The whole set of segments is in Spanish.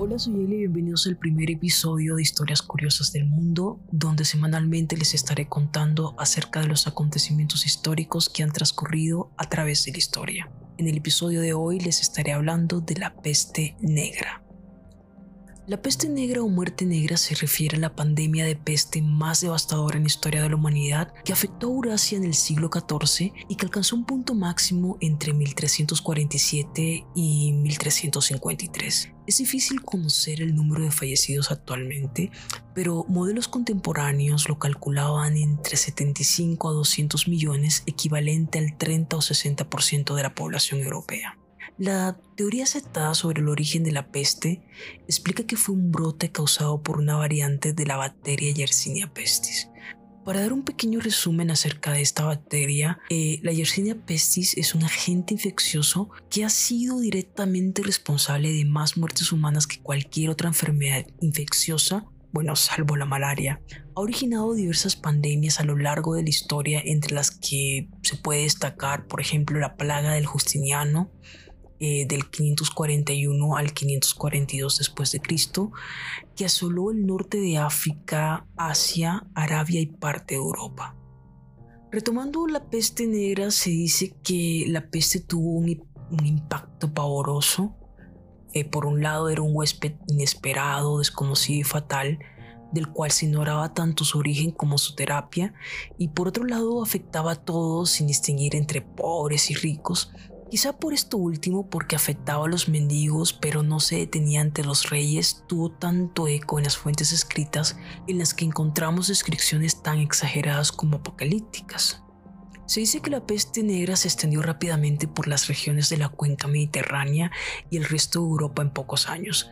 Hola, soy Eli y bienvenidos al primer episodio de Historias Curiosas del Mundo, donde semanalmente les estaré contando acerca de los acontecimientos históricos que han transcurrido a través de la historia. En el episodio de hoy les estaré hablando de la peste negra. La peste negra o muerte negra se refiere a la pandemia de peste más devastadora en la historia de la humanidad que afectó a Eurasia en el siglo XIV y que alcanzó un punto máximo entre 1347 y 1353. Es difícil conocer el número de fallecidos actualmente, pero modelos contemporáneos lo calculaban entre 75 a 200 millones, equivalente al 30 o 60% de la población europea. La teoría aceptada sobre el origen de la peste explica que fue un brote causado por una variante de la bacteria Yersinia pestis. Para dar un pequeño resumen acerca de esta bacteria, eh, la Yersinia pestis es un agente infeccioso que ha sido directamente responsable de más muertes humanas que cualquier otra enfermedad infecciosa bueno, salvo la malaria, ha originado diversas pandemias a lo largo de la historia, entre las que se puede destacar, por ejemplo, la plaga del Justiniano, eh, del 541 al 542 después de Cristo, que asoló el norte de África, Asia, Arabia y parte de Europa. Retomando la peste negra, se dice que la peste tuvo un, impacto pavoroso. Eh, por un lado era un huésped inesperado, desconocido y fatal, del cual se ignoraba tanto su origen como su terapia, y por otro lado afectaba a todos sin distinguir entre pobres y ricos, Quizá por esto último, porque afectaba a los mendigos, pero no se detenía ante los reyes, tuvo tanto eco en las fuentes escritas en las que encontramos descripciones tan exageradas como apocalípticas. Se dice que la peste negra se extendió rápidamente por las regiones de la cuenca mediterránea y el resto de Europa en pocos años.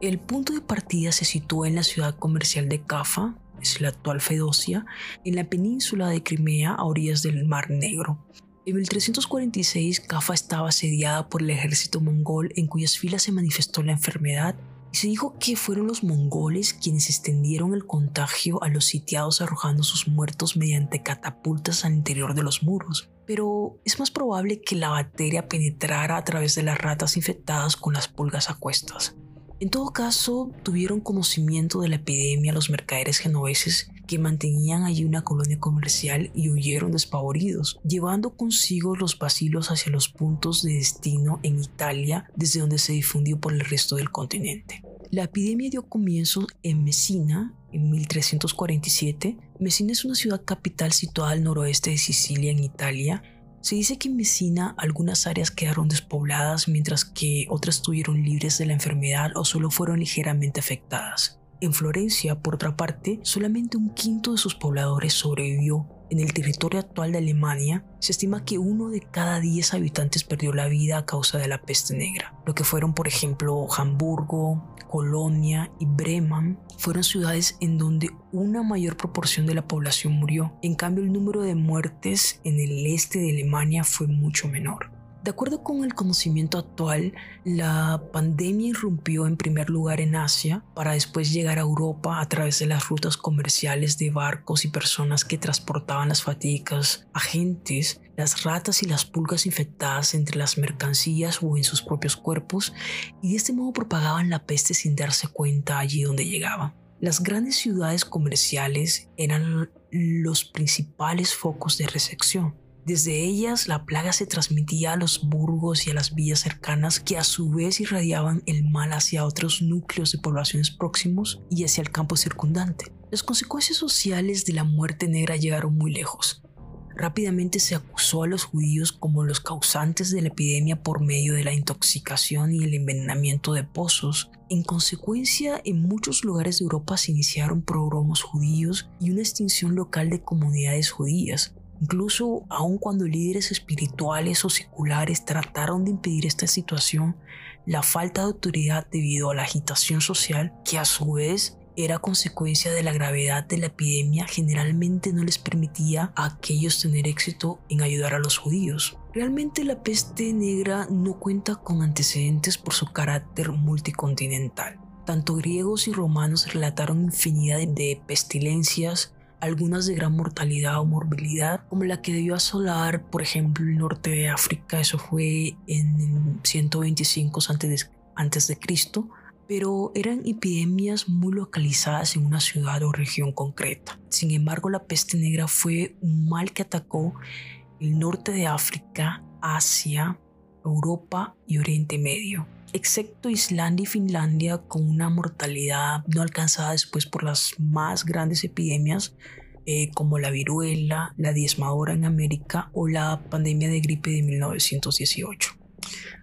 El punto de partida se situó en la ciudad comercial de Cafa, es la actual Fedosia, en la península de Crimea a orillas del Mar Negro. En 1346, Cafa estaba asediada por el ejército mongol en cuyas filas se manifestó la enfermedad y se dijo que fueron los mongoles quienes extendieron el contagio a los sitiados arrojando sus muertos mediante catapultas al interior de los muros. Pero es más probable que la bacteria penetrara a través de las ratas infectadas con las pulgas a cuestas. En todo caso, tuvieron conocimiento de la epidemia los mercaderes genoveses que mantenían allí una colonia comercial y huyeron despavoridos, llevando consigo los vacilos hacia los puntos de destino en Italia, desde donde se difundió por el resto del continente. La epidemia dio comienzo en Messina en 1347. Messina es una ciudad capital situada al noroeste de Sicilia en Italia se dice que en Messina algunas áreas quedaron despobladas mientras que otras estuvieron libres de la enfermedad o solo fueron ligeramente afectadas. En Florencia, por otra parte, solamente un quinto de sus pobladores sobrevivió. En el territorio actual de Alemania, se estima que uno de cada diez habitantes perdió la vida a causa de la peste negra, lo que fueron, por ejemplo, Hamburgo, Colonia y Bremen fueron ciudades en donde una mayor proporción de la población murió. En cambio, el número de muertes en el este de Alemania fue mucho menor. De acuerdo con el conocimiento actual, la pandemia irrumpió en primer lugar en Asia para después llegar a Europa a través de las rutas comerciales de barcos y personas que transportaban las fatigas, agentes, las ratas y las pulgas infectadas entre las mercancías o en sus propios cuerpos y de este modo propagaban la peste sin darse cuenta allí donde llegaban. Las grandes ciudades comerciales eran los principales focos de recepción desde ellas la plaga se transmitía a los burgos y a las villas cercanas que a su vez irradiaban el mal hacia otros núcleos de poblaciones próximos y hacia el campo circundante. Las consecuencias sociales de la muerte negra llegaron muy lejos. Rápidamente se acusó a los judíos como los causantes de la epidemia por medio de la intoxicación y el envenenamiento de pozos. En consecuencia, en muchos lugares de Europa se iniciaron progromos judíos y una extinción local de comunidades judías, Incluso aun cuando líderes espirituales o seculares trataron de impedir esta situación, la falta de autoridad debido a la agitación social, que a su vez era consecuencia de la gravedad de la epidemia, generalmente no les permitía a aquellos tener éxito en ayudar a los judíos. Realmente la peste negra no cuenta con antecedentes por su carácter multicontinental. Tanto griegos y romanos relataron infinidad de pestilencias, algunas de gran mortalidad o morbilidad, como la que debió asolar, por ejemplo, el norte de África, eso fue en 125 antes antes de Cristo, pero eran epidemias muy localizadas en una ciudad o región concreta. Sin embargo, la peste negra fue un mal que atacó el norte de África, Asia, Europa y Oriente Medio, excepto Islandia y Finlandia con una mortalidad no alcanzada después por las más grandes epidemias eh, como la viruela, la diezmadora en América o la pandemia de gripe de 1918.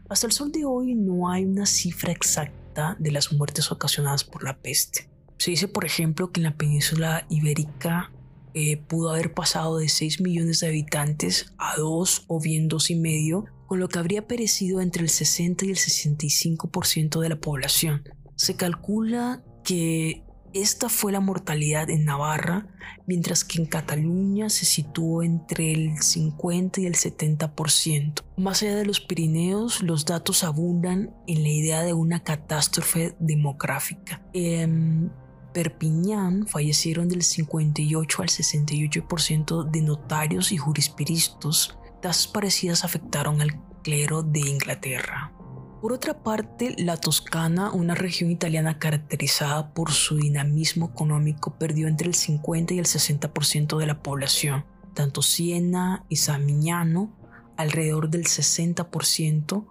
Hasta el sol de hoy no hay una cifra exacta de las muertes ocasionadas por la peste. Se dice, por ejemplo, que en la península ibérica eh, pudo haber pasado de 6 millones de habitantes a 2 o bien 2 y medio, con lo que habría perecido entre el 60 y el 65% de la población. Se calcula que esta fue la mortalidad en Navarra, mientras que en Cataluña se situó entre el 50 y el 70%. Más allá de los Pirineos, los datos abundan en la idea de una catástrofe demográfica. En Perpiñán fallecieron del 58 al 68% de notarios y jurispidistas. Tasas parecidas afectaron al clero de Inglaterra. Por otra parte, la Toscana, una región italiana caracterizada por su dinamismo económico, perdió entre el 50 y el 60% de la población. Tanto Siena y San Miñano, alrededor del 60%,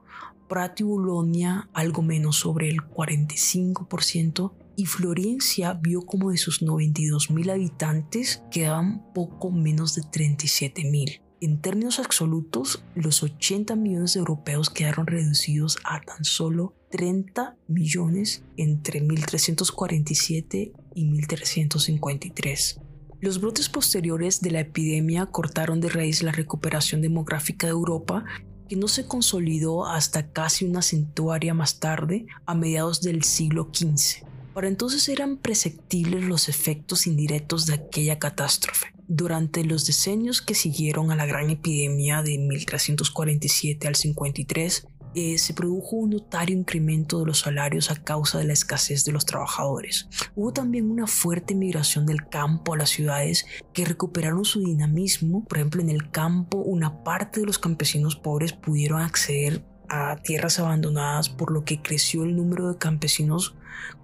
Prato y Bolonia, algo menos sobre el 45%, y Florencia vio como de sus 92.000 habitantes quedaban poco menos de 37.000. En términos absolutos, los 80 millones de europeos quedaron reducidos a tan solo 30 millones entre 1347 y 1353. Los brotes posteriores de la epidemia cortaron de raíz la recuperación demográfica de Europa que no se consolidó hasta casi una centuria más tarde, a mediados del siglo XV. Para entonces eran perceptibles los efectos indirectos de aquella catástrofe. Durante los decenios que siguieron a la gran epidemia de 1347 al 53, eh, se produjo un notario incremento de los salarios a causa de la escasez de los trabajadores. Hubo también una fuerte migración del campo a las ciudades que recuperaron su dinamismo. Por ejemplo, en el campo una parte de los campesinos pobres pudieron acceder a tierras abandonadas, por lo que creció el número de campesinos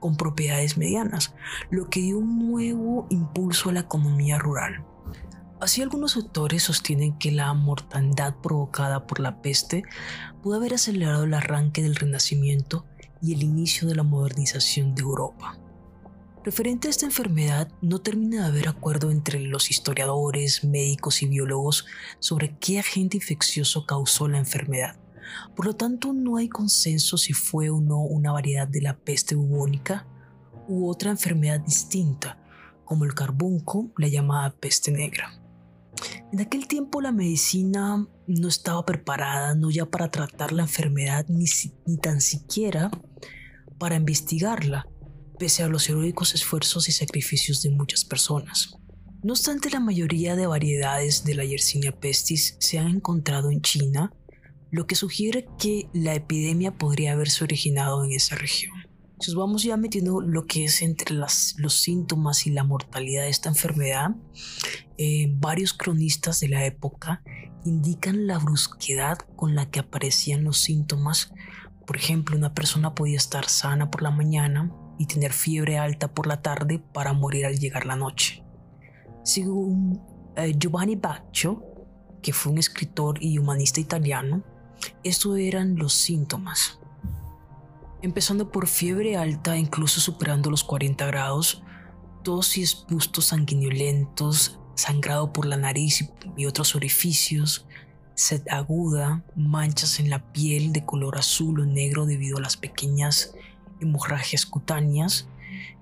con propiedades medianas, lo que dio un nuevo impulso a la economía rural. Así algunos autores sostienen que la mortandad provocada por la peste pudo haber acelerado el arranque del Renacimiento y el inicio de la modernización de Europa. Referente a esta enfermedad, no termina de haber acuerdo entre los historiadores, médicos y biólogos sobre qué agente infeccioso causó la enfermedad. Por lo tanto, no hay consenso si fue o no una variedad de la peste bubónica u otra enfermedad distinta, como el carbunco, la llamada peste negra. En aquel tiempo la medicina no estaba preparada no ya para tratar la enfermedad ni, ni tan siquiera para investigarla, pese a los heroicos esfuerzos y sacrificios de muchas personas. No obstante, la mayoría de variedades de la Yersinia pestis se han encontrado en China, lo que sugiere que la epidemia podría haberse originado en esa región. Nos vamos ya metiendo lo que es entre las, los síntomas y la mortalidad de esta enfermedad, eh, varios cronistas de la época indican la brusquedad con la que aparecían los síntomas. Por ejemplo, una persona podía estar sana por la mañana y tener fiebre alta por la tarde para morir al llegar la noche. Según eh, Giovanni Baccio, que fue un escritor y humanista italiano, estos eran los síntomas. Empezando por fiebre alta incluso superando los 40 grados, tos y espustos sanguinolentos, sangrado por la nariz y otros orificios, sed aguda, manchas en la piel de color azul o negro debido a las pequeñas hemorragias cutáneas,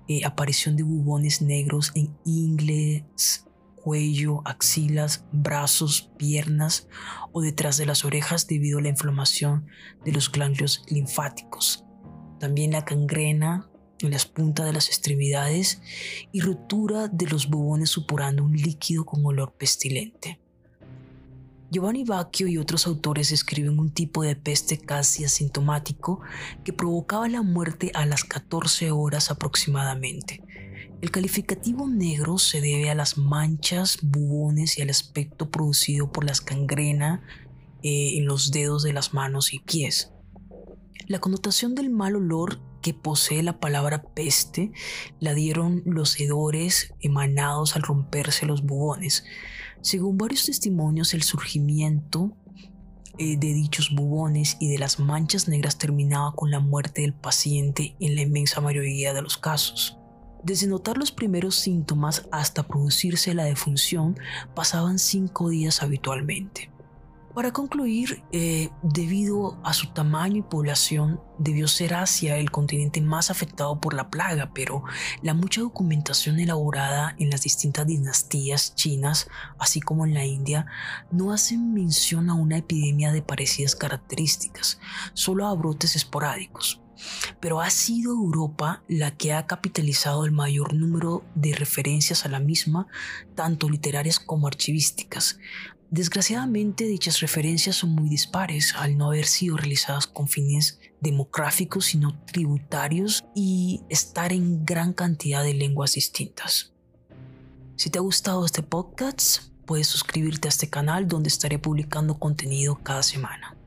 eh, aparición de bubones negros en ingles, cuello, axilas, brazos, piernas o detrás de las orejas debido a la inflamación de los ganglios linfáticos, también la cangrena en las puntas de las extremidades y ruptura de los bubones supurando un líquido con olor pestilente. Giovanni Bacchio y otros autores escriben un tipo de peste casi asintomático que provocaba la muerte a las 14 horas aproximadamente. El calificativo negro se debe a las manchas, bubones y al aspecto producido por las cangrena eh, en los dedos de las manos y pies. La connotación del mal olor que posee la palabra peste la dieron los hedores emanados al romperse los bubones. Según varios testimonios, el surgimiento eh, de dichos bubones y de las manchas negras terminaba con la muerte del paciente en la inmensa mayoría de los casos. Desde notar los primeros síntomas hasta producirse la defunción pasaban cinco días habitualmente. Para concluir, eh, debido a su tamaño y población, debió ser Asia el continente más afectado por la plaga, pero la mucha documentación elaborada en las distintas dinastías chinas, así como en la India, no hacen mención a una epidemia de parecidas características, solo a brotes esporádicos. Pero ha sido Europa la que ha capitalizado el mayor número de referencias a la misma, tanto literarias como archivísticas, Desgraciadamente dichas referencias son muy dispares al no haber sido realizadas con fines demográficos sino tributarios y estar en gran cantidad de lenguas distintas. Si te ha gustado este podcast, puedes suscribirte a este canal donde estaré publicando contenido cada semana.